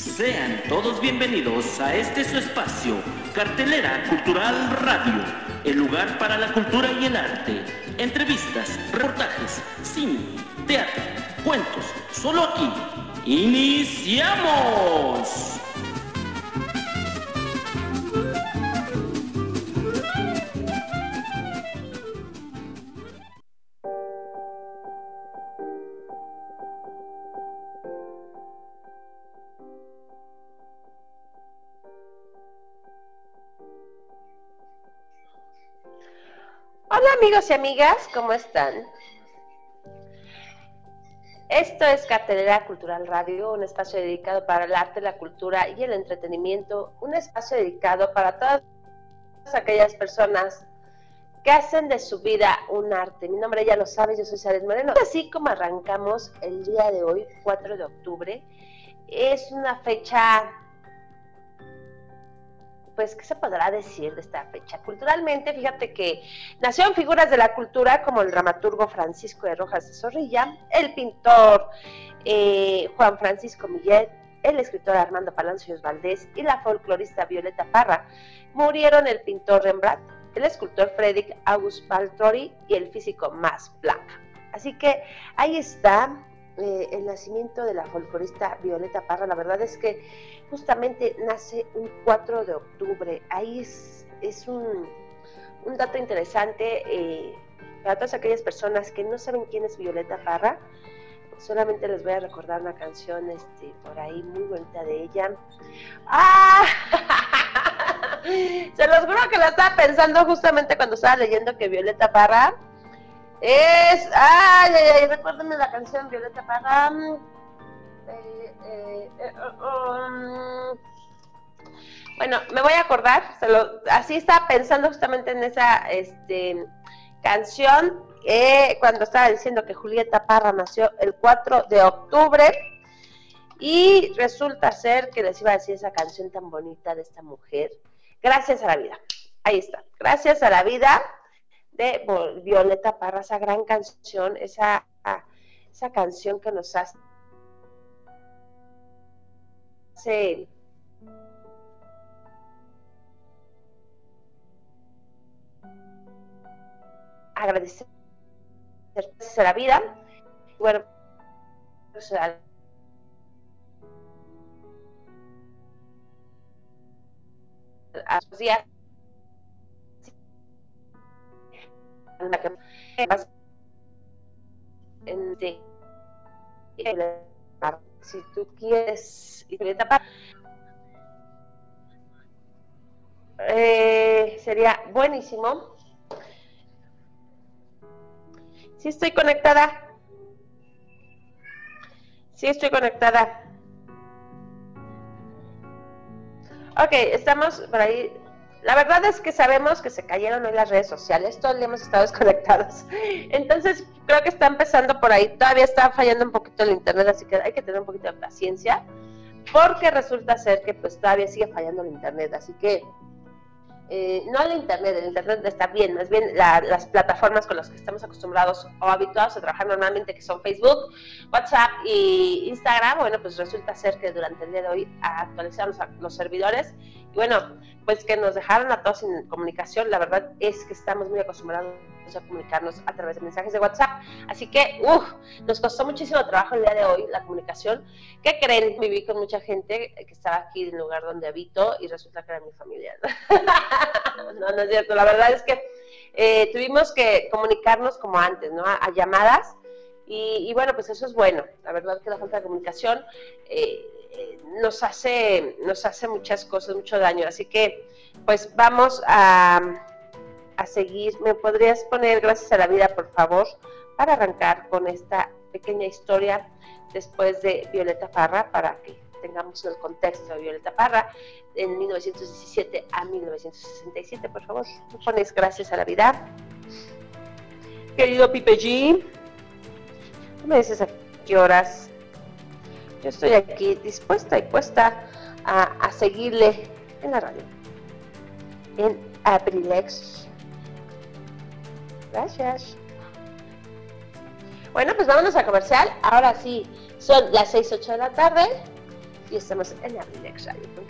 Sean todos bienvenidos a este su espacio, Cartelera Cultural Radio, el lugar para la cultura y el arte. Entrevistas, reportajes, cine, teatro, cuentos, solo aquí. ¡Iniciamos! Hola amigos y amigas, ¿cómo están? Esto es Cartelera Cultural Radio, un espacio dedicado para el arte, la cultura y el entretenimiento, un espacio dedicado para todas aquellas personas que hacen de su vida un arte. Mi nombre ya lo sabes, yo soy Saret Moreno. Así como arrancamos el día de hoy, 4 de octubre, es una fecha pues, ¿qué se podrá decir de esta fecha? Culturalmente, fíjate que nacieron figuras de la cultura como el dramaturgo Francisco de Rojas de Zorrilla, el pintor eh, Juan Francisco Millet, el escritor Armando Palancios Valdés y la folclorista Violeta Parra. Murieron el pintor Rembrandt, el escultor Frederick August Baltori y el físico Max Planck. Así que ahí está eh, el nacimiento de la folclorista Violeta Parra. La verdad es que justamente nace un 4 de octubre. Ahí es, es un, un, dato interesante eh, para todas aquellas personas que no saben quién es Violeta Parra. Solamente les voy a recordar una canción este, por ahí muy bonita de ella. ¡Ah! Se los juro que la estaba pensando justamente cuando estaba leyendo que Violeta Parra es. ¡Ay, ay, ay! Recuérdenme la canción Violeta Parra. Eh, eh, eh, um, bueno, me voy a acordar, así estaba pensando justamente en esa este, canción, cuando estaba diciendo que Julieta Parra nació el 4 de octubre, y resulta ser que les iba a decir esa canción tan bonita de esta mujer, Gracias a la vida. Ahí está, Gracias a la vida de Violeta Parra, esa gran canción, esa, esa canción que nos hace. Agradecer la vida. Bueno, pues, a sus días en, si tú quieres eh, sería buenísimo. Si estoy conectada. Si estoy conectada. Ok, estamos por ahí la verdad es que sabemos que se cayeron hoy las redes sociales, todo el día hemos estado desconectados. Entonces, creo que está empezando por ahí. Todavía está fallando un poquito el internet, así que hay que tener un poquito de paciencia, porque resulta ser que pues todavía sigue fallando el internet. Así que eh, no el Internet, el Internet está bien, más bien las plataformas con las que estamos acostumbrados o habituados a trabajar normalmente, que son Facebook, WhatsApp y Instagram, bueno, pues resulta ser que durante el día de hoy actualizaron los, los servidores y bueno, pues que nos dejaron a todos sin comunicación, la verdad es que estamos muy acostumbrados a comunicarnos a través de mensajes de WhatsApp. Así que, uff, nos costó muchísimo trabajo el día de hoy la comunicación. ¿Qué creen? Viví con mucha gente que estaba aquí en el lugar donde habito y resulta que era mi familia. no, no es cierto. La verdad es que eh, tuvimos que comunicarnos como antes, ¿no? A, llamadas. Y, bueno, pues eso es bueno. La verdad que la falta de comunicación eh, eh, nos, hace, nos hace muchas cosas, mucho daño. Así que, pues vamos a a seguir. ¿Me podrías poner gracias a la vida, por favor, para arrancar con esta pequeña historia después de Violeta Parra, para que tengamos el contexto de Violeta Parra, en 1917 a 1967, por favor. ¿Me pones gracias a la vida? querido Pipe G. ¿Qué me dices a qué horas? Yo estoy aquí dispuesta y puesta a, a seguirle en la radio. En Abrilex. Gracias. Bueno, pues vámonos a comercial. Ahora sí, son las 6, 8 de la tarde y estamos en abrilexradio.com.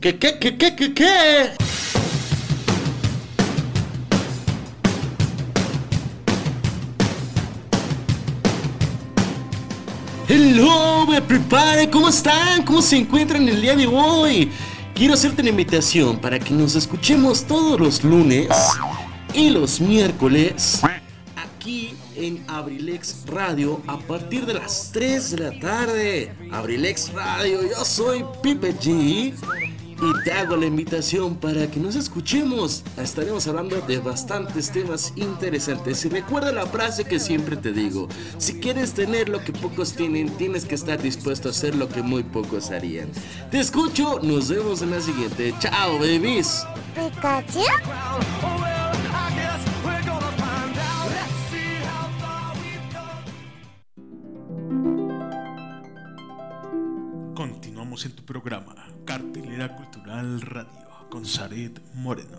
¿Qué, qué, qué, qué, qué, qué? Hello, me prepare, ¿cómo están? ¿Cómo se encuentran el día de hoy? Quiero hacerte una invitación para que nos escuchemos todos los lunes y los miércoles aquí en Abrilex Radio a partir de las 3 de la tarde. Abrilex Radio, yo soy Pipe G y te hago la invitación para que nos escuchemos. Estaremos hablando de bastantes temas interesantes. Y recuerda la frase que siempre te digo: si quieres tener lo que pocos tienen, tienes que estar dispuesto a hacer lo que muy pocos harían. Te escucho, nos vemos en la siguiente. Chao, babies. Pikachu. En tu programa Cartelera Cultural Radio con Saret Moreno.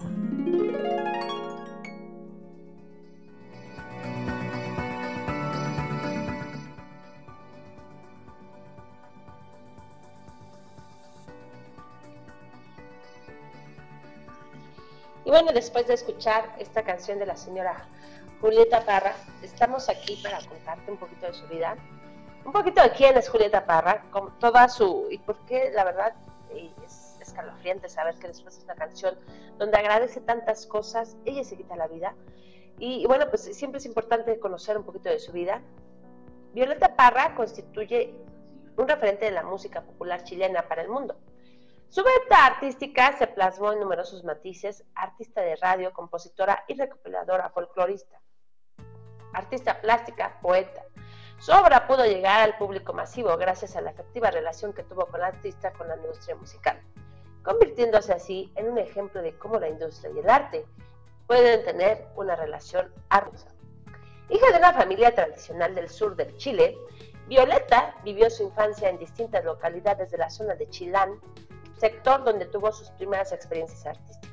Y bueno, después de escuchar esta canción de la señora Julieta Parra, estamos aquí para contarte un poquito de su vida, un poquito de quién es Julieta Parra, con toda su y por qué la verdad es escalofriante saber que después de esta canción donde agradece tantas cosas, ella se quita la vida. Y, bueno, pues siempre es importante conocer un poquito de su vida. Violeta Parra constituye un referente de la música popular chilena para el mundo. Su venta artística se plasmó en numerosos matices, artista de radio, compositora y recopiladora folclorista, artista plástica, poeta. Su obra pudo llegar al público masivo gracias a la efectiva relación que tuvo con la artista con la industria musical, convirtiéndose así en un ejemplo de cómo la industria y el arte pueden tener una relación armoniosa. Hija de una familia tradicional del sur del Chile, Violeta vivió su infancia en distintas localidades de la zona de Chilán, sector donde tuvo sus primeras experiencias artísticas.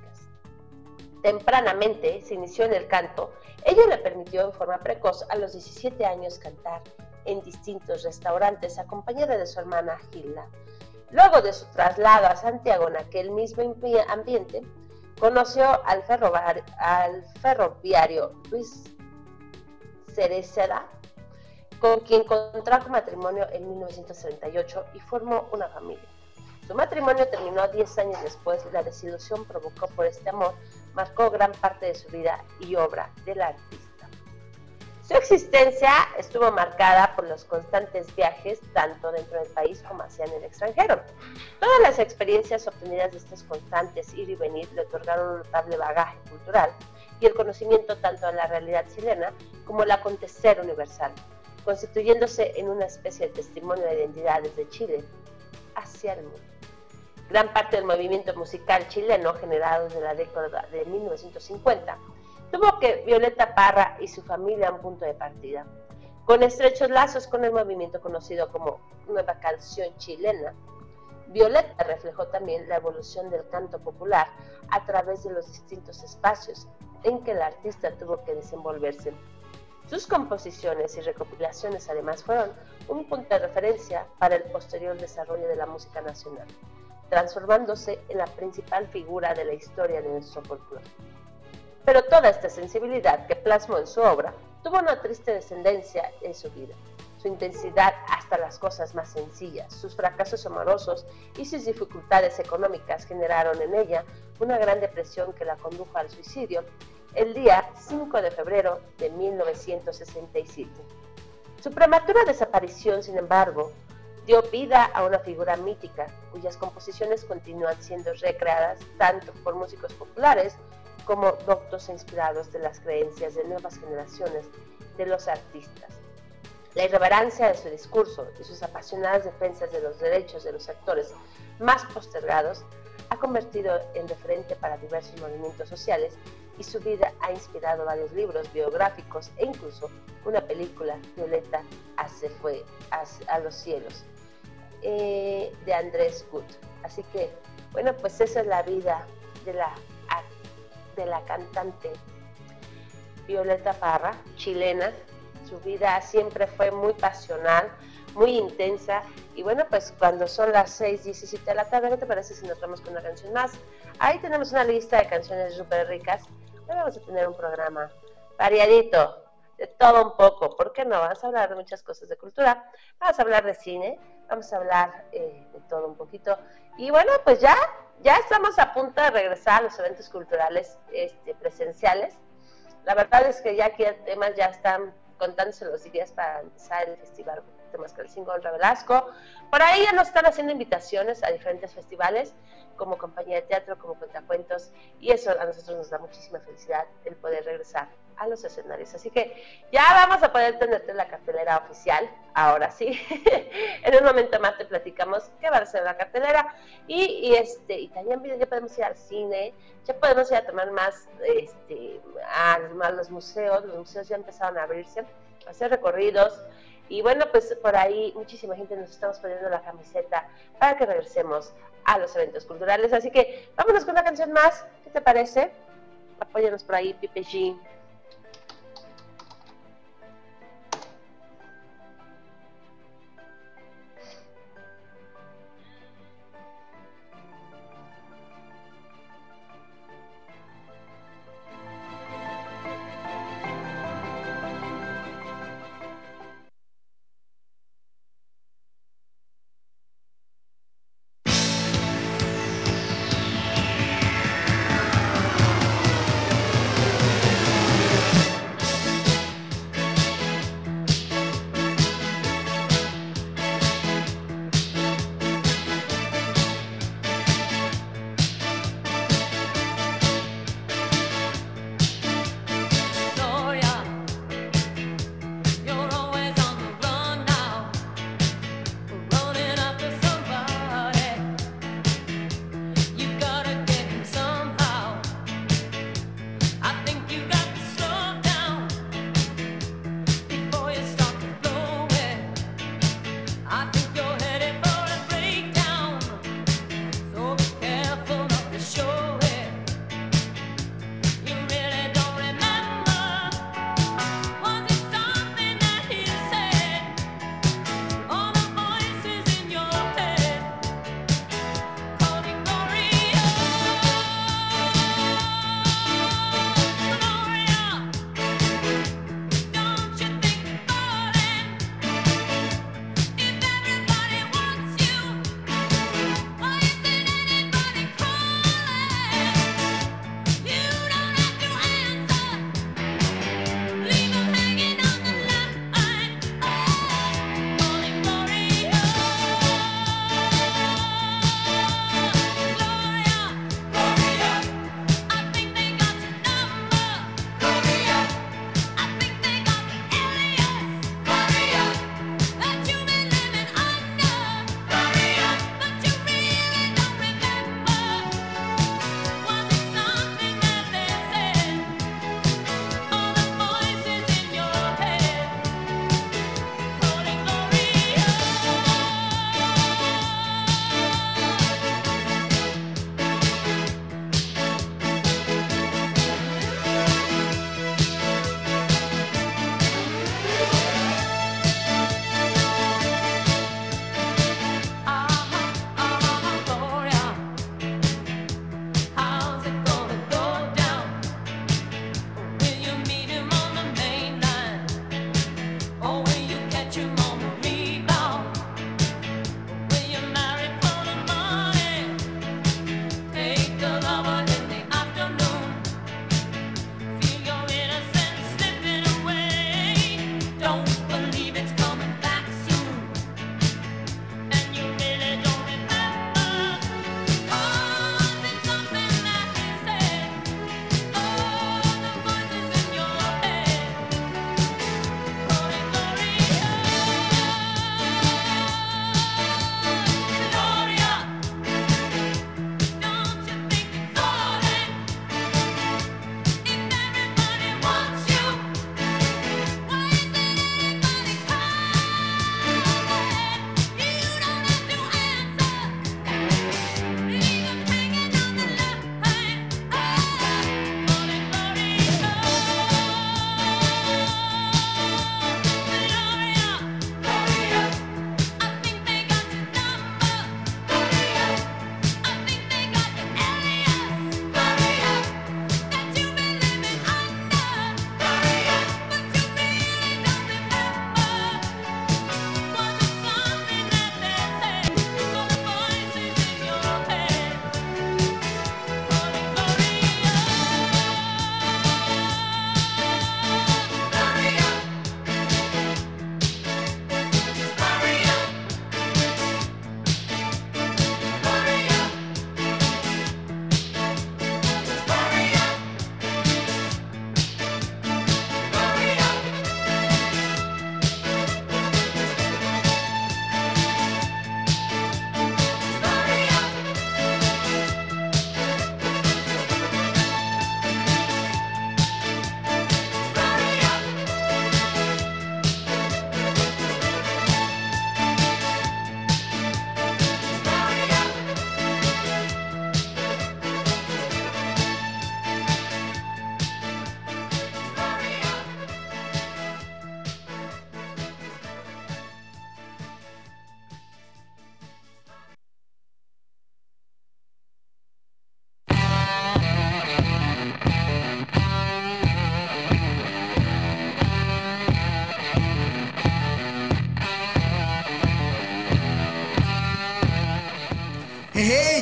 Tempranamente se inició en el canto, ello le permitió en forma precoz a los 17 años cantar en distintos restaurantes acompañada de su hermana Gilda. Luego de su traslado a Santiago en aquel mismo ambiente, conoció al, al ferroviario Luis Cereceda, con quien contrajo matrimonio en 1938 y formó una familia. Su matrimonio terminó 10 años después la desilusión provocó por este amor marcó gran parte de su vida y obra del artista. Su existencia estuvo marcada por los constantes viajes tanto dentro del país como hacia el extranjero. Todas las experiencias obtenidas de estos constantes ir y venir le otorgaron un notable bagaje cultural y el conocimiento tanto de la realidad chilena como el acontecer universal, constituyéndose en una especie de testimonio de identidades de Chile hacia el mundo. Gran parte del movimiento musical chileno generado desde la década de 1950 tuvo que Violeta Parra y su familia un punto de partida. Con estrechos lazos con el movimiento conocido como Nueva Canción Chilena, Violeta reflejó también la evolución del canto popular a través de los distintos espacios en que el artista tuvo que desenvolverse. Sus composiciones y recopilaciones además fueron un punto de referencia para el posterior desarrollo de la música nacional transformándose en la principal figura de la historia de nuestro folclore. Pero toda esta sensibilidad que plasmó en su obra tuvo una triste descendencia en su vida. Su intensidad hasta las cosas más sencillas, sus fracasos amorosos y sus dificultades económicas generaron en ella una gran depresión que la condujo al suicidio el día 5 de febrero de 1967. Su prematura desaparición, sin embargo, dio vida a una figura mítica cuyas composiciones continúan siendo recreadas tanto por músicos populares como doctos inspirados de las creencias de nuevas generaciones de los artistas. La irreverencia de su discurso y sus apasionadas defensas de los derechos de los actores más postergados ha convertido en referente para diversos movimientos sociales y su vida ha inspirado varios libros biográficos e incluso una película, Violeta, se fue a los cielos, eh, de Andrés Gut. Así que, bueno, pues esa es la vida de la, de la cantante Violeta Parra, chilena. Su vida siempre fue muy pasional, muy intensa. Y bueno, pues cuando son las 6, 17 de la tarde, ¿qué te parece si nos vamos con una canción más? Ahí tenemos una lista de canciones súper ricas. Hoy vamos a tener un programa variadito, de todo un poco. ¿Por qué no? Vamos a hablar de muchas cosas de cultura. Vamos a hablar de cine, vamos a hablar eh, de todo un poquito. Y bueno, pues ya, ya estamos a punto de regresar a los eventos culturales este, presenciales. La verdad es que ya aquí temas ya están contándose los días para empezar el festival Temascalcingo Honra Velasco. Por ahí ya nos están haciendo invitaciones a diferentes festivales, como compañía de teatro, como cuentacuentos, y eso a nosotros nos da muchísima felicidad el poder regresar a los escenarios. Así que ya vamos a poder tenerte la cartelera oficial, ahora sí. en un momento más te platicamos qué va a ser la cartelera. Y, este, y también ya podemos ir al cine, ya podemos ir a tomar más este, a, los museos, los museos ya empezaron a abrirse, a hacer recorridos. Y bueno, pues por ahí muchísima gente nos estamos poniendo la camiseta para que regresemos a los eventos culturales. Así que vámonos con una canción más. ¿Qué te parece? Apóyanos por ahí, Pipe G.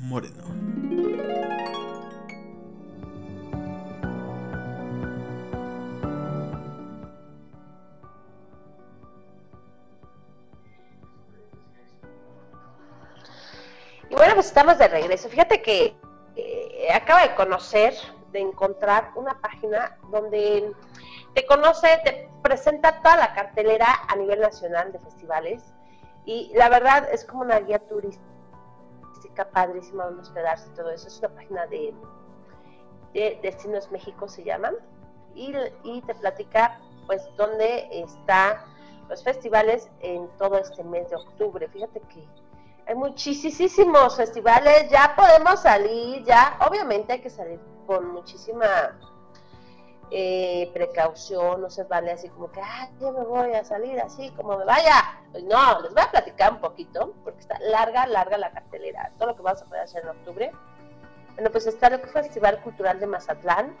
Moreno. Y bueno, pues estamos de regreso. Fíjate que eh, acabo de conocer, de encontrar una página donde te conoce, te presenta toda la cartelera a nivel nacional de festivales. Y la verdad es como una guía turística padrísima donde hospedarse todo eso. Es una página de, de Destinos México, se llaman. Y, te platica, pues, dónde están los festivales en todo este mes de octubre. Fíjate que hay muchísimos festivales, ya podemos salir, ya obviamente hay que salir con muchísima eh, precaución, no se vale así como que, ah, yo me voy a salir así como me vaya. No, les voy a platicar un poquito, porque está larga, larga la cartelera, todo lo que vamos a poder hacer en octubre. Bueno, pues está el Festival Cultural de Mazatlán,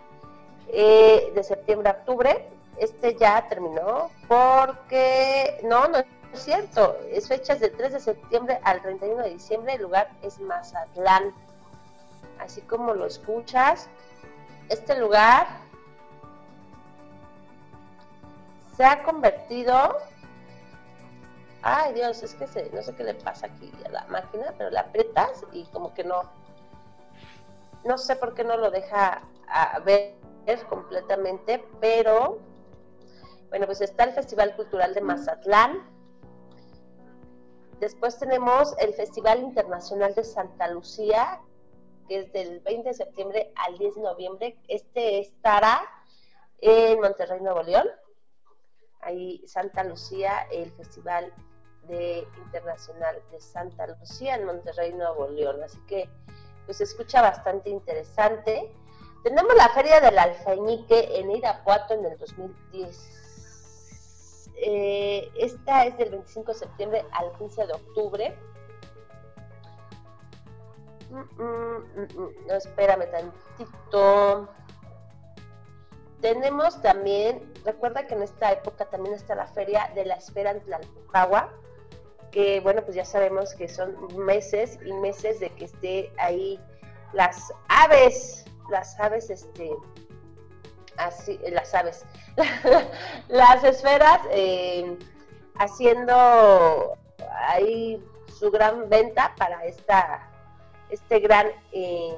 eh, de septiembre a octubre. Este ya terminó porque, no, no es cierto, es fechas del 3 de septiembre al 31 de diciembre, el lugar es Mazatlán. Así como lo escuchas, este lugar se ha convertido. Ay Dios, es que no sé qué le pasa aquí a la máquina, pero la aprietas y como que no. No sé por qué no lo deja ver completamente, pero bueno, pues está el Festival Cultural de Mazatlán. Después tenemos el Festival Internacional de Santa Lucía, que es del 20 de septiembre al 10 de noviembre. Este estará en Monterrey, Nuevo León. Ahí Santa Lucía, el Festival de Internacional de Santa Lucía en Monterrey, Nuevo León. Así que pues escucha bastante interesante. Tenemos la Feria del Alfeñique en Irapuato en el 2010. Eh, esta es del 25 de septiembre al 15 de octubre. Mm, mm, mm, no, espérame tantito. Tenemos también, recuerda que en esta época también está la feria de la espera en Tlalpujagua, que bueno, pues ya sabemos que son meses y meses de que esté ahí las aves, las aves, este, así, las aves, las esferas eh, haciendo ahí su gran venta para esta este gran eh,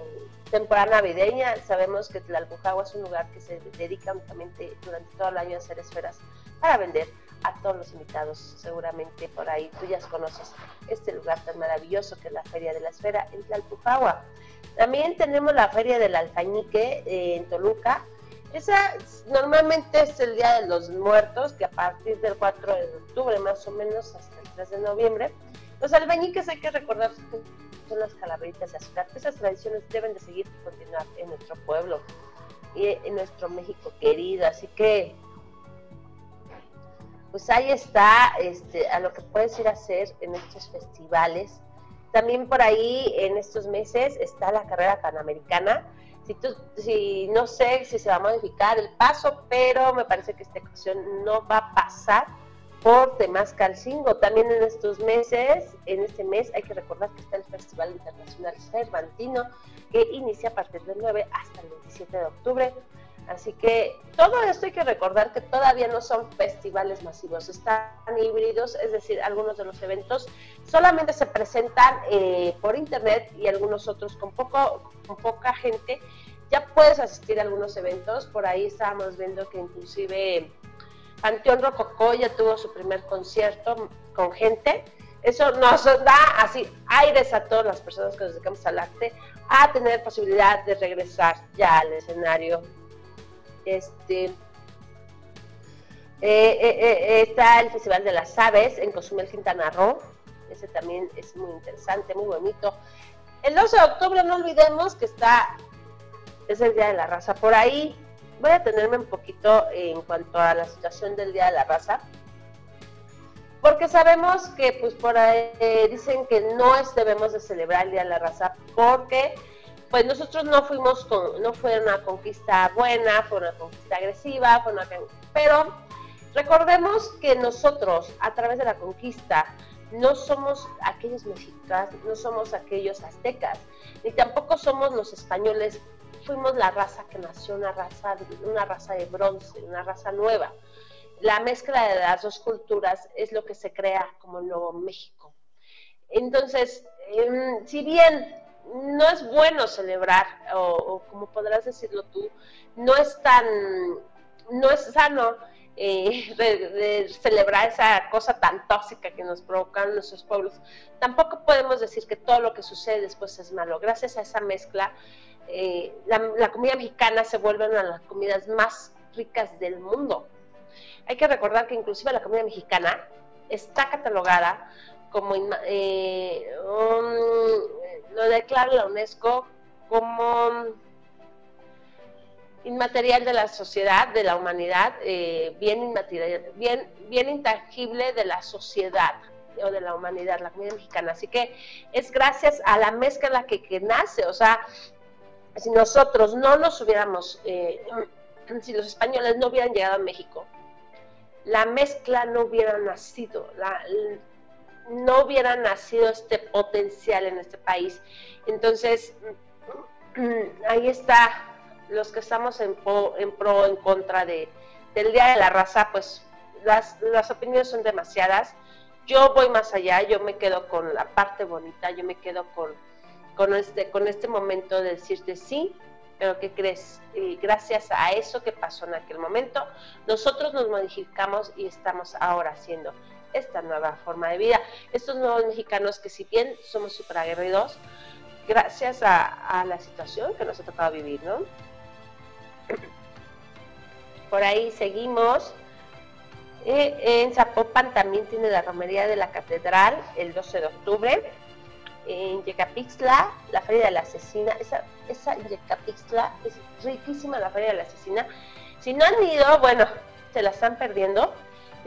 temporada navideña. Sabemos que Tlalpujagua es un lugar que se dedica únicamente durante todo el año a hacer esferas para vender a todos los invitados. Seguramente por ahí tú ya conoces este lugar tan maravilloso que es la Feria de la Esfera en Tlalpujagua. También tenemos la Feria del Alfañique eh, en Toluca. Esa normalmente es el Día de los Muertos, que a partir del 4 de octubre más o menos hasta el 3 de noviembre. Los albañiques hay que recordar que son las calaveritas de azúcar. Esas tradiciones deben de seguir y continuar en nuestro pueblo y en nuestro México querido. Así que, pues ahí está este, a lo que puedes ir a hacer en estos festivales. También por ahí en estos meses está la carrera panamericana. Si, tú, si no sé si se va a modificar el paso, pero me parece que esta ocasión no va a pasar por Temascalcingo. También en estos meses, en este mes, hay que recordar que está el Festival Internacional Cervantino, que inicia a partir del 9 hasta el 27 de octubre. Así que todo esto hay que recordar que todavía no son festivales masivos, están híbridos, es decir, algunos de los eventos solamente se presentan eh, por internet y algunos otros con, poco, con poca gente. Ya puedes asistir a algunos eventos, por ahí estábamos viendo que inclusive Panteón Rococó ya tuvo su primer concierto con gente. Eso nos da así aires a todas las personas que nos dedicamos al arte a tener posibilidad de regresar ya al escenario. Este, Eh, eh, eh, está el Festival de las Aves en Cozumel, Quintana Roo. Ese también es muy interesante, muy bonito. El 12 de octubre, no olvidemos que está, es el Día de la Raza. Por ahí voy a tenerme un poquito en cuanto a la situación del Día de la Raza. Porque sabemos que, pues, por ahí dicen que no es, debemos de celebrar el Día de la Raza porque pues nosotros no fuimos con, no fue una conquista buena, fue una conquista agresiva, fue una, pero recordemos que nosotros a través de la conquista no somos aquellos mexicanos, no somos aquellos aztecas, ni tampoco somos los españoles, fuimos la raza que nació, una raza, una raza de bronce, una raza nueva. La mezcla de las dos culturas es lo que se crea como el Nuevo México. Entonces, em, si bien no es bueno celebrar, o, como podrás decirlo tú, no es tan, no es sano eh, celebrar esa cosa tan tóxica que nos provocan nuestros pueblos. Tampoco podemos decir que todo lo que sucede después es malo. Gracias a esa mezcla, eh, la, comida mexicana se vuelve una de las comidas más ricas del mundo. Hay que recordar que inclusive la comida mexicana está catalogada como eh, lo declara la UNESCO como inmaterial de la sociedad, de la humanidad, eh, bien, inmaterial, bien, bien intangible de la sociedad o de la humanidad, la comunidad mexicana. Así que es gracias a la mezcla que, nace, o sea, si nosotros no nos hubiéramos, eh, si los españoles no hubieran llegado a México, la mezcla no hubiera nacido, no hubiera nacido este potencial en este país. Entonces, ahí está, los que estamos en, pro, en pro, en contra de, del Día de la Raza, pues las, las opiniones son demasiadas. Yo voy más allá, yo me quedo con la parte bonita, yo me quedo con, con, este, con este momento de decirte sí, pero ¿qué crees? Y gracias a eso que pasó en aquel momento, nosotros nos modificamos y estamos ahora haciendo esta nueva forma de vida. Estos nuevos mexicanos que si bien somos súper aguerridos, gracias a, la situación que nos ha tocado vivir, ¿no? Por ahí seguimos. Eh, en Zapopan también tiene la romería de la catedral el 12 de octubre. En Yecapixtla, la feria de la asesina. Esa, esa Yecapixtla es riquísima la feria de la asesina. Si no han ido, bueno, se la están perdiendo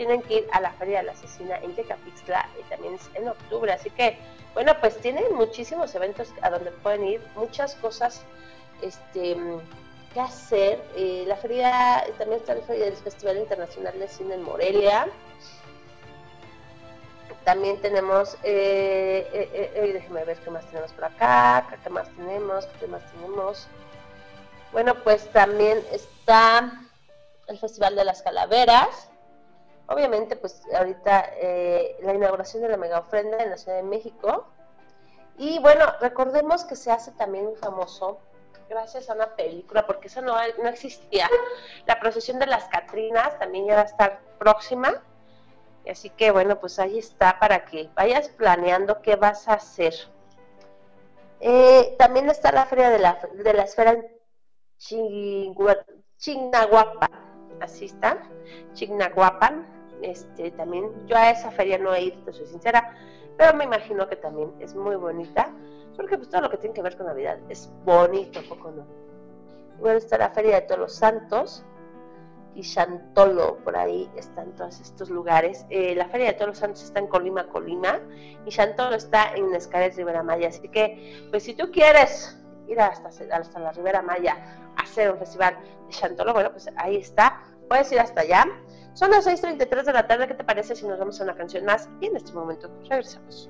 tienen que ir a la Feria de la Asesina en Tecapixtla y también es en octubre. Así que, bueno, pues tienen muchísimos eventos a donde pueden ir, muchas cosas este, que hacer. Eh, la feria, también está la feria del Festival Internacional de Cine en Morelia. También tenemos, eh, eh, eh déjenme ver qué más tenemos por acá, qué más tenemos, qué más tenemos. Bueno, pues también está el Festival de las Calaveras, Obviamente, pues ahorita eh, la inauguración de la mega ofrenda en la Ciudad de México. Y bueno, recordemos que se hace también famoso gracias a una película, porque eso no, no existía. La procesión de las Catrinas también ya va a estar próxima. Así que bueno, pues ahí está para que vayas planeando qué vas a hacer. Eh, también está la feria de la, de la esfera Chignahuapan, así está, Chignahuapan, este, también, yo a esa feria no he ido, te soy sincera, pero me imagino que también es muy bonita, porque pues todo lo que tiene que ver con Navidad es bonito, poco no. Bueno, está la Feria de Todos los Santos y Chantolo, por ahí están todos estos lugares. Eh, la Feria de Todos los Santos está en Colima, Colima, y Chantolo está en Escares, Rivera Maya. Así que, pues si tú quieres ir hasta, hasta la Ribera Maya a hacer un festival de Chantolo, bueno, pues ahí está, puedes ir hasta allá. Son las 6.33 de la tarde, ¿qué te parece si nos vamos a una canción más? Y en este momento regresamos.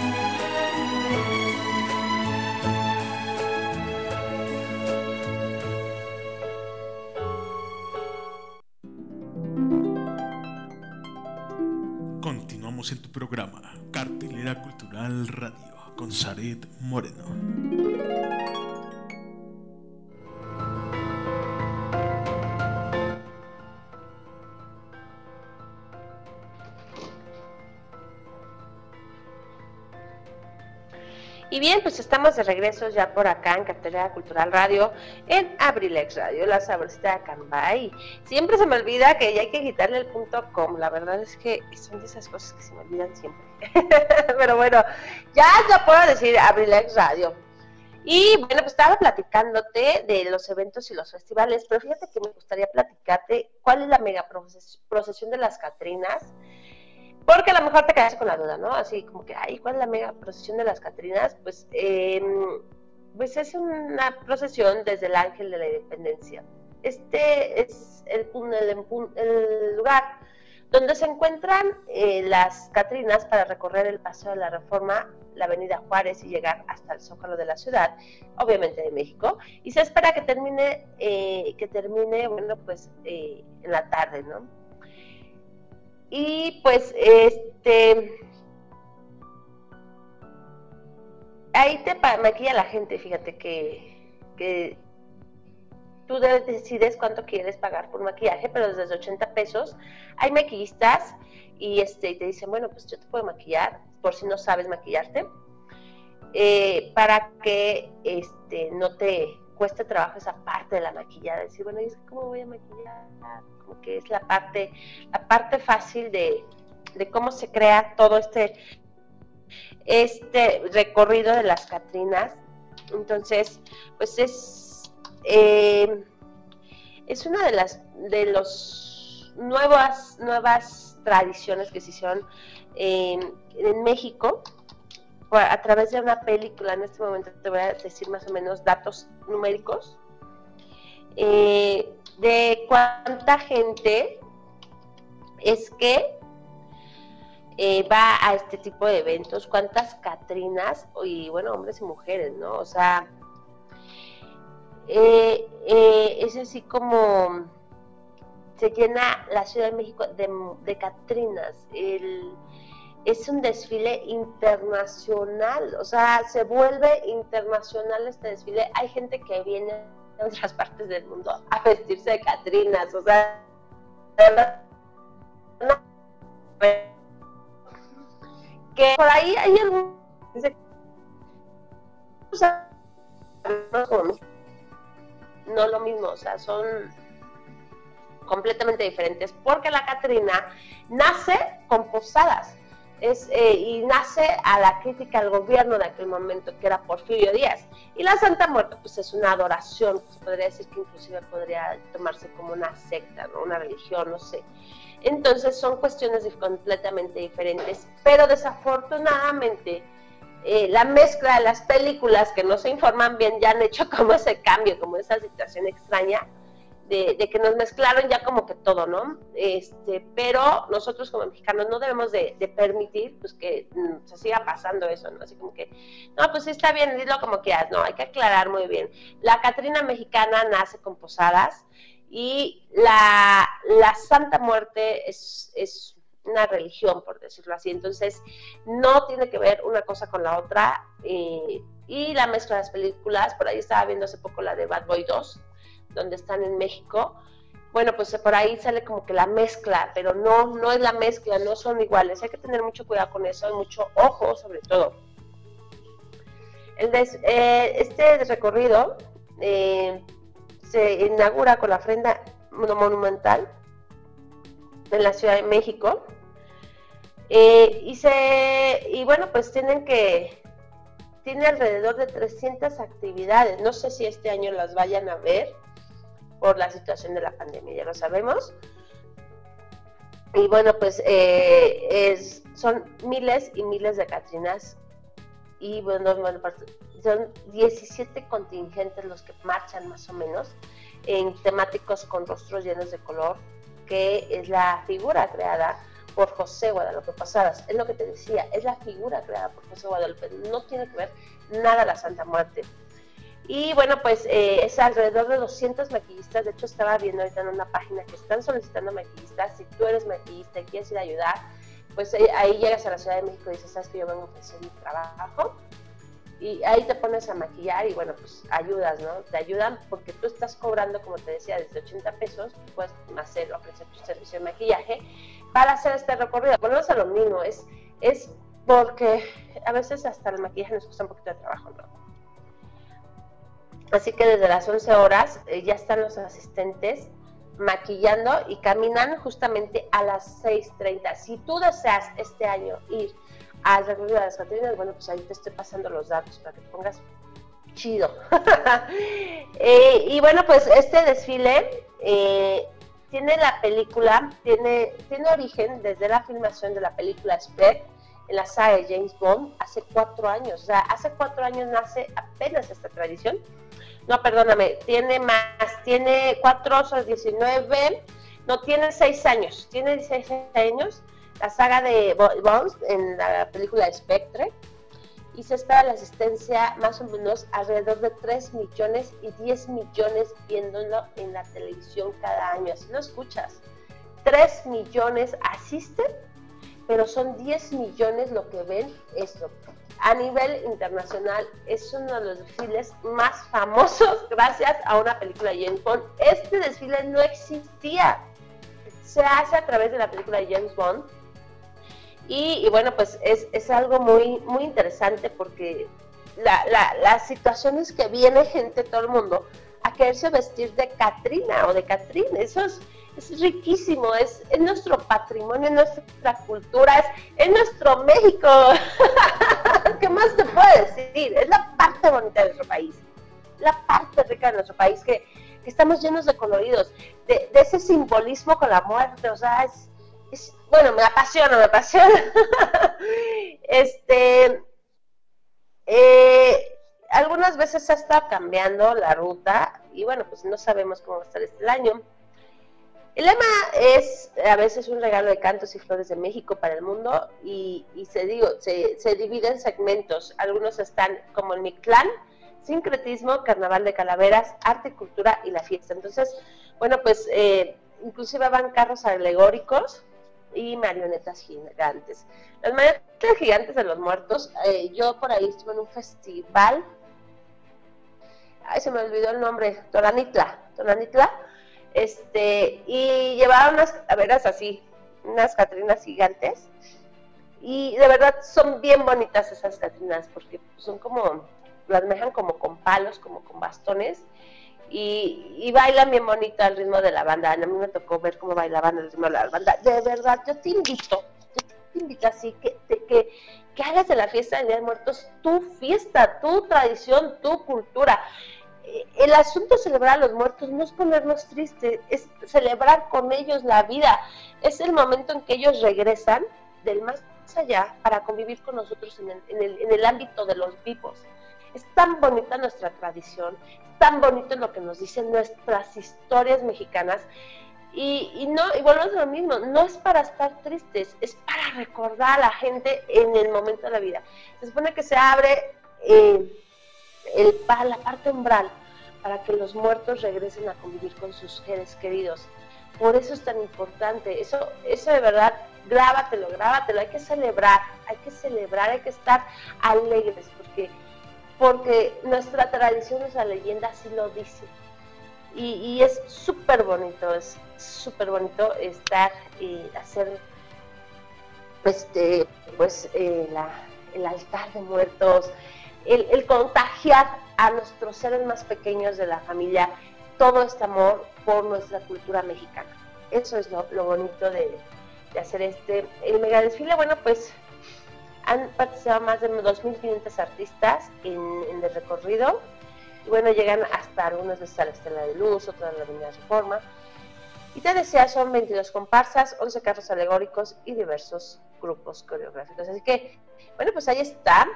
Zaret Moreno. Bien, pues estamos de regreso ya por acá en Cartelera Cultural Radio, en Abrilex Radio, la sabrosita de Acambay. Siempre se me olvida que hay que quitarle el punto com, la verdad es que son de esas cosas que se me olvidan siempre. Pero bueno, ya yo puedo decir Abrilex Radio. Y bueno, pues estaba platicándote de los eventos y los festivales, pero fíjate que me gustaría platicarte cuál es la mega procesión de las Catrinas porque a lo mejor te quedas con la duda, ¿no? Así como que, ay, ¿cuál es la mega procesión de las Catrinas? Pues, eh, pues es una procesión desde el Ángel de la Independencia. Este es el, el, el lugar donde se encuentran eh, las Catrinas para recorrer el Paseo de la Reforma, la Avenida Juárez y llegar hasta el Zócalo de la ciudad, obviamente de México, y se espera que termine, eh, que termine, bueno, pues eh, en la tarde, ¿no? Y pues, este, ahí te maquilla la gente, fíjate que, tú decides cuánto quieres pagar por maquillaje, pero desde 80 pesos hay maquillistas y este, te dicen, bueno, pues yo te puedo maquillar por si no sabes maquillarte, eh, para que este, no te cueste trabajo esa parte de la maquillada, decir, bueno, ¿y cómo voy a maquillar? Como que es la parte, la parte fácil de, cómo se crea todo este, este recorrido de las Catrinas. Entonces, pues es, eh, es una de las de los nuevas, nuevas tradiciones que se hicieron en México a través de una película, en este momento te voy a decir más o menos datos numéricos, eh, de cuánta gente es que eh, va a este tipo de eventos, cuántas Catrinas, y bueno, hombres y mujeres, ¿no? O sea, eh, es así como se llena la Ciudad de México de, de Catrinas. El, es un desfile internacional, o sea, se vuelve internacional este desfile. Hay gente que viene de otras partes del mundo a vestirse de Catrinas, o sea, que por ahí hay algún no lo mismo, o sea, son completamente diferentes, porque la Catrina nace con posadas es, eh, y nace a la crítica al gobierno de aquel momento, que era Porfirio Díaz. Y la Santa Muerte, pues es una adoración, se podría decir que inclusive podría tomarse como una secta, ¿no? una religión, no sé. Entonces son cuestiones completamente diferentes, pero desafortunadamente eh, la mezcla de las películas que no se informan bien ya han hecho como ese cambio, como esa situación extraña de, que nos mezclaron ya como que todo, ¿no? Este, pero nosotros como mexicanos no debemos de, permitir pues que mm, se siga pasando eso, ¿no? Así como que, no, pues está bien, dilo como quieras, no, hay que aclarar muy bien. La Catrina mexicana nace con posadas y la, la Santa Muerte es, es una religión, por decirlo así. Entonces, no tiene que ver una cosa con la otra. Eh, y la mezcla de las películas, por ahí estaba viendo hace poco la de Bad Boy 2, donde están en México, bueno, pues por ahí sale como que la mezcla, pero no, no es la mezcla, no son iguales. Hay que tener mucho cuidado con eso y mucho ojo sobre todo. El eh, este recorrido eh, se inaugura con la ofrenda monumental en la Ciudad de México. Eh, y, se, y bueno, pues tienen que tiene alrededor de 300 actividades. No sé si este año las vayan a ver por la situación de la pandemia, ya lo sabemos. Y bueno, pues eh, es, son miles y miles de Catrinas y bueno, pues, son 17 contingentes los que marchan más o menos en temáticos con rostros llenos de color, que es la figura creada por José Guadalupe Pasadas. Es lo que te decía, es la figura creada por José Guadalupe, no tiene que ver nada la Santa Muerte. Y bueno, pues eh, es alrededor de 200 maquillistas. De hecho, estaba viendo ahorita en una página que están solicitando maquillistas. Si tú eres maquillista y quieres ir a ayudar, pues eh, ahí llegas a la Ciudad de México y dices, sabes que yo vengo a ofrecer mi trabajo. Y ahí te pones a maquillar y bueno, pues ayudas, ¿no? Te ayudan porque tú estás cobrando, como te decía, desde 80 pesos, puedes hacer, ofrecer tu servicio de maquillaje para hacer este recorrido. No es lo mismo, es, es porque a veces hasta el maquillaje nos cuesta un poquito de trabajo, ¿no? Así que desde las 11 horas eh, ya están los asistentes maquillando y caminan justamente a las 6.30. Si tú deseas este año ir al recorrido de las Catrinas, bueno, pues ahí te estoy pasando los datos para que te pongas chido. Eh, y bueno, pues este desfile eh, tiene la película, tiene, tiene origen desde la filmación de la película Spec la saga de James Bond hace cuatro años. O sea, hace cuatro años nace apenas esta tradición no, perdóname, tiene más, tiene cuatro osos, 19, no, tiene seis años, tiene 16 años, la saga de Bones en la película Spectre, y se espera la asistencia más o menos alrededor de 3 millones y 10 millones viéndolo en la televisión cada año, así lo escuchas. 3 millones asisten, pero son 10 millones lo que ven esto a nivel internacional es uno de los desfiles más famosos gracias a una película de James Bond. Este desfile no existía. Se hace a través de la película de James Bond. Y, bueno, pues es, algo muy, muy interesante porque la, las situaciones que viene gente, todo el mundo, a quererse vestir de Katrina o de Catrín. Eso es, es riquísimo, es, es, nuestro patrimonio, es nuestra cultura, es, es nuestro México. ¿Qué más te puedo decir? Es la parte bonita de nuestro país, la parte rica de nuestro país, que, que estamos llenos de coloridos, de, ese simbolismo con la muerte, o sea, es, es bueno, me apasiona, me apasiona. este, eh, algunas veces ha estado cambiando la ruta y bueno, pues no sabemos cómo va a estar este año. El lema es a veces un regalo de cantos y flores de México para el mundo y, se, digo, se, divide en segmentos. Algunos están como el Mictlán, sincretismo, carnaval de calaveras, arte, cultura y la fiesta. Entonces, bueno, pues eh, inclusive van carros alegóricos y marionetas gigantes. Las marionetas gigantes de los muertos, eh, yo por ahí estuve en un festival, ay, se me olvidó el nombre, Toranitla, Toranitla, este, y llevaba unas calaveras así, unas catrinas gigantes. Y de verdad son bien bonitas esas catrinas, porque son como, las dejan como con palos, como con bastones. Y, bailan bien bonito al ritmo de la banda. A mí me tocó ver cómo bailaban al ritmo de la banda. De verdad, yo te invito, te invito así, que, que, que hagas de la fiesta de Día de Muertos tu fiesta, tu tradición, tu cultura el asunto de celebrar a los muertos no es ponernos tristes, es celebrar con ellos la vida. Es el momento en que ellos regresan del más allá para convivir con nosotros en el, ámbito de los vivos. Es tan bonita nuestra tradición, es tan bonito lo que nos dicen nuestras historias mexicanas. Y, no, y volvemos a lo mismo, no es para estar tristes, es para recordar a la gente en el momento de la vida. Se supone que se abre eh, el, la parte umbral para que los muertos regresen a convivir con sus seres queridos. Por eso es tan importante. Eso, eso de verdad, grábatelo, grábatelo. Hay que celebrar, hay que celebrar, hay que estar alegres, porque, porque nuestra tradición, nuestra leyenda así lo dice. Y, es súper bonito, es súper bonito estar y hacer este, pues, eh, el altar de muertos, el, contagiar a nuestros seres más pequeños de la familia todo este amor por nuestra cultura mexicana. Eso es lo, bonito de, hacer este, el mega desfile. Bueno, pues han participado más de 2.500 artistas en, el recorrido. Y bueno, llegan hasta algunas veces a la Estela de Luz, otras a la Avenida Reforma. Y te decía, son 22 comparsas, 11 carros alegóricos y diversos grupos coreográficos. Así que, bueno, pues ahí está.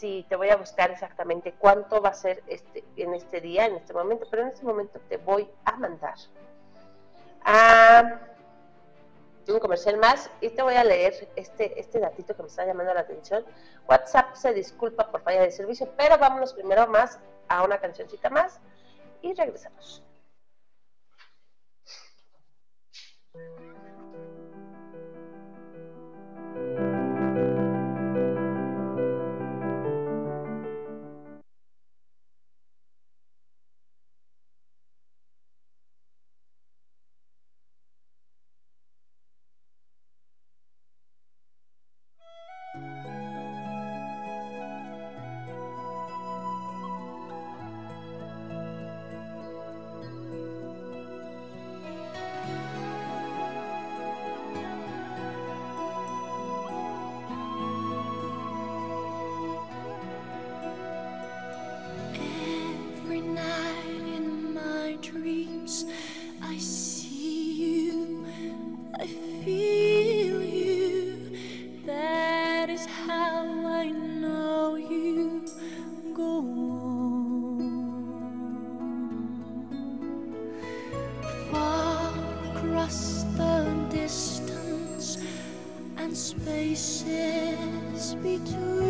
Si te voy a buscar exactamente cuánto va a ser este, en este día, en este momento, pero en este momento te voy a mandar a un comercial más y te voy a leer este, este datito que me está llamando la atención. WhatsApp se disculpa por falla de servicio, pero vámonos primero más a una cancioncita más y regresamos. places between.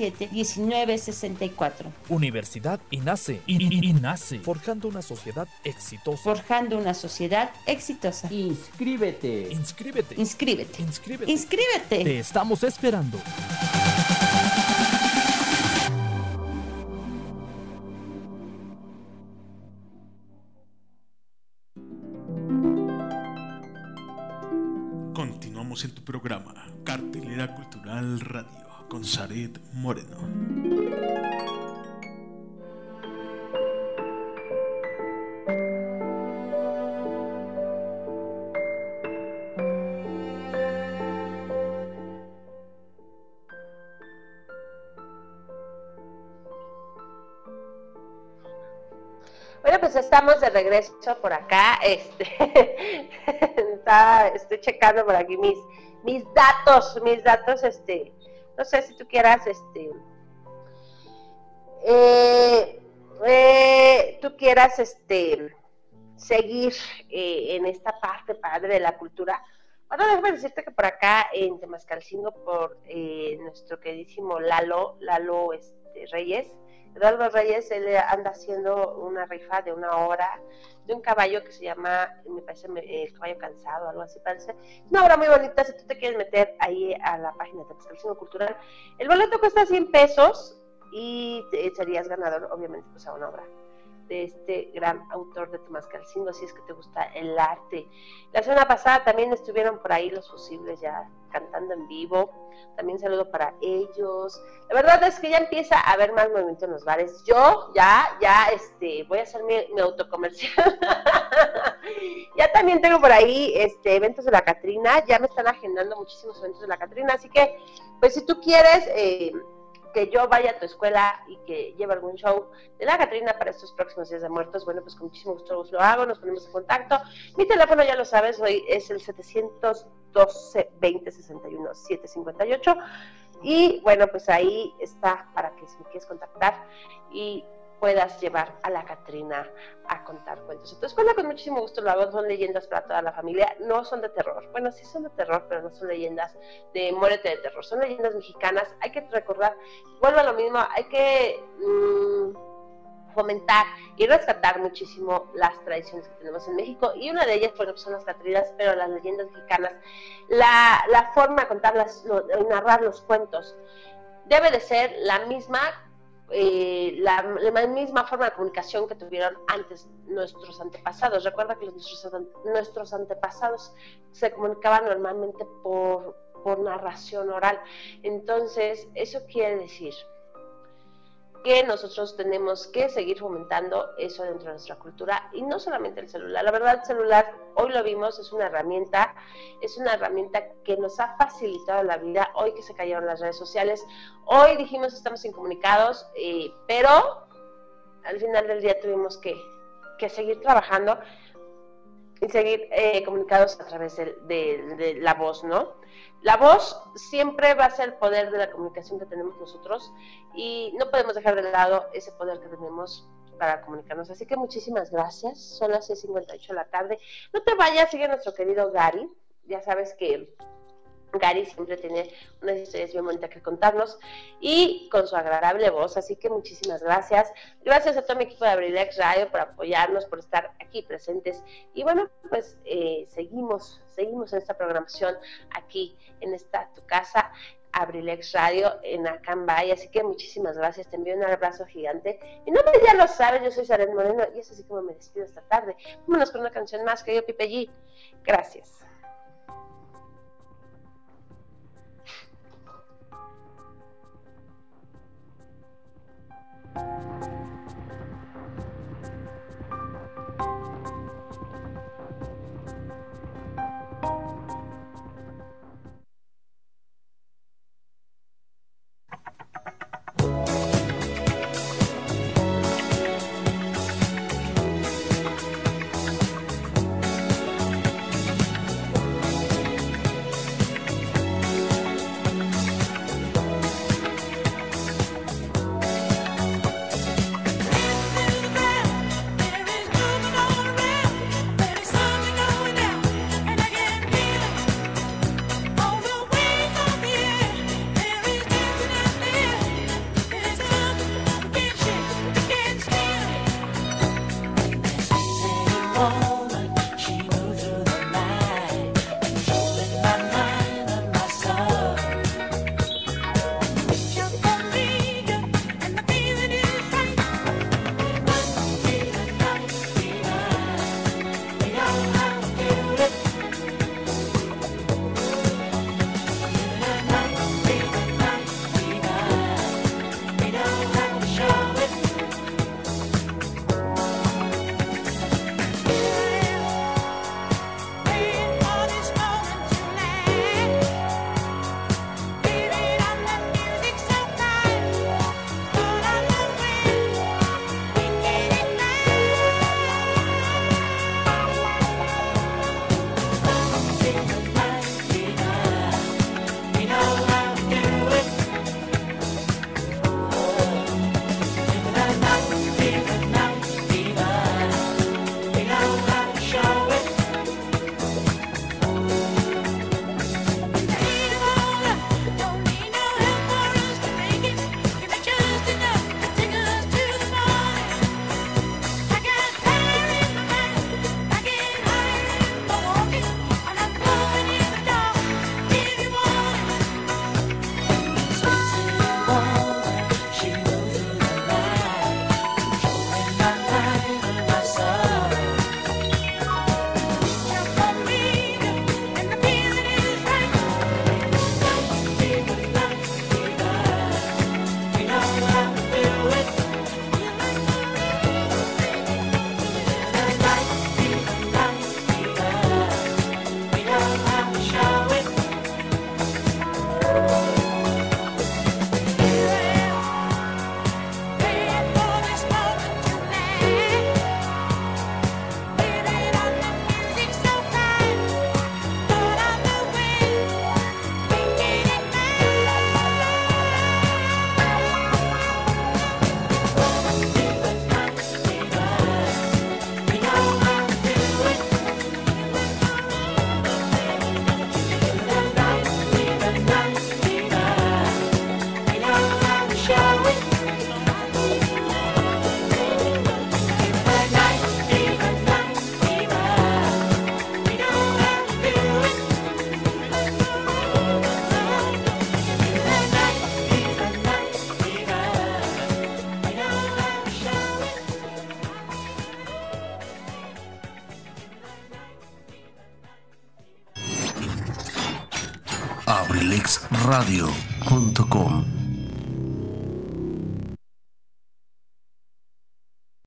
1964. Universidad INACE. INACE. Forjando una sociedad exitosa. Forjando una sociedad exitosa. Inscríbete. Inscríbete. Inscríbete. Inscríbete. Inscríbete. Te estamos esperando. Continuamos en tu programa, Cartelera Cultural Radio, con Zaret Moreno. Bueno, pues estamos de regreso por acá. Este, está- estoy checando por aquí mis, mis datos, mis datos, este, no sé si tú quieras, este, eh, eh, tú quieras, este, seguir eh, en esta parte padre de la cultura. Bueno, déjame decirte que por acá en Temascalcingo, por nuestro queridísimo Lalo, Lalo este, Reyes, Eduardo Reyes, él anda haciendo una rifa de una hora de un caballo que se llama, me parece, me- el caballo cansado, algo así parece. Una obra muy bonita, si tú te quieres meter ahí a la página de Temascalcingo Cultural. El boleto cuesta 100 pesos y serías ganador, obviamente, pues a una obra de este gran autor de Temascalcingo, si es que te gusta el arte. La semana pasada también estuvieron por ahí los fusibles ya cantando en vivo. También saludo para ellos. La verdad es que ya empieza a haber más movimiento en los bares. Yo ya, ya, este, voy a hacer mi, mi autocomercial. ya también tengo por ahí este, eventos de la Catrina. Ya me están agendando muchísimos eventos de la Catrina. Así que, pues si tú quieres eh, que yo vaya a tu escuela y que lleve algún show de la Catrina para estos próximos días de muertos, bueno, pues con muchísimo gusto lo hago. Nos ponemos en contacto. Mi teléfono, ya lo sabes, hoy es el 712 20 61 758. Y bueno, pues ahí está para que si me quieres contactar y puedas llevar a la Catrina a contar cuentos. Entonces, escuela con muchísimo gusto lo hago, son leyendas para toda la familia, no son de terror. Bueno, sí son de terror, pero no son leyendas de muérete de terror, son leyendas mexicanas. Hay que recordar, vuelvo a lo mismo, hay que mm, fomentar y rescatar muchísimo las tradiciones que tenemos en México. Y una de ellas, bueno, pues son las Catrinas, pero las leyendas mexicanas, la, la forma de contarlas, lo- de narrar los cuentos, debe de ser la misma eh, la, la misma forma de comunicación que tuvieron antes nuestros antepasados. Recuerda que nuestros, nuestros antepasados se comunicaban normalmente por, por narración oral. Entonces, eso quiere decir que nosotros tenemos que seguir fomentando eso dentro de nuestra cultura y no solamente el celular. La verdad, el celular, hoy lo vimos, es una herramienta, es una herramienta que nos ha facilitado la vida, hoy que se cayeron las redes sociales, hoy dijimos estamos incomunicados, pero al final del día tuvimos que, que seguir trabajando y seguir eh, comunicados a través del- de, de la voz, ¿no? La voz siempre va a ser el poder de la comunicación que tenemos nosotros y no podemos dejar de lado ese poder que tenemos para comunicarnos. Así que muchísimas gracias. Son las 6.58 de la tarde. No te vayas, sigue nuestro querido Gary. Ya sabes que Gary siempre tiene unas historias bien bonitas que contarnos y con su agradable voz. Así que muchísimas gracias. Gracias a todo mi equipo de Abrilex Radio por apoyarnos, por estar aquí presentes. Y bueno, pues eh, seguimos, seguimos en esta programación aquí en esta tu casa. Abrilex Radio en Acambay. Así que muchísimas gracias, te envío un abrazo gigante. Y no, pues ya lo sabes, yo soy Saren Moreno y es así como me despido esta tarde. Vámonos con una canción más, que yo Pipe G. Gracias. abrilexradio.com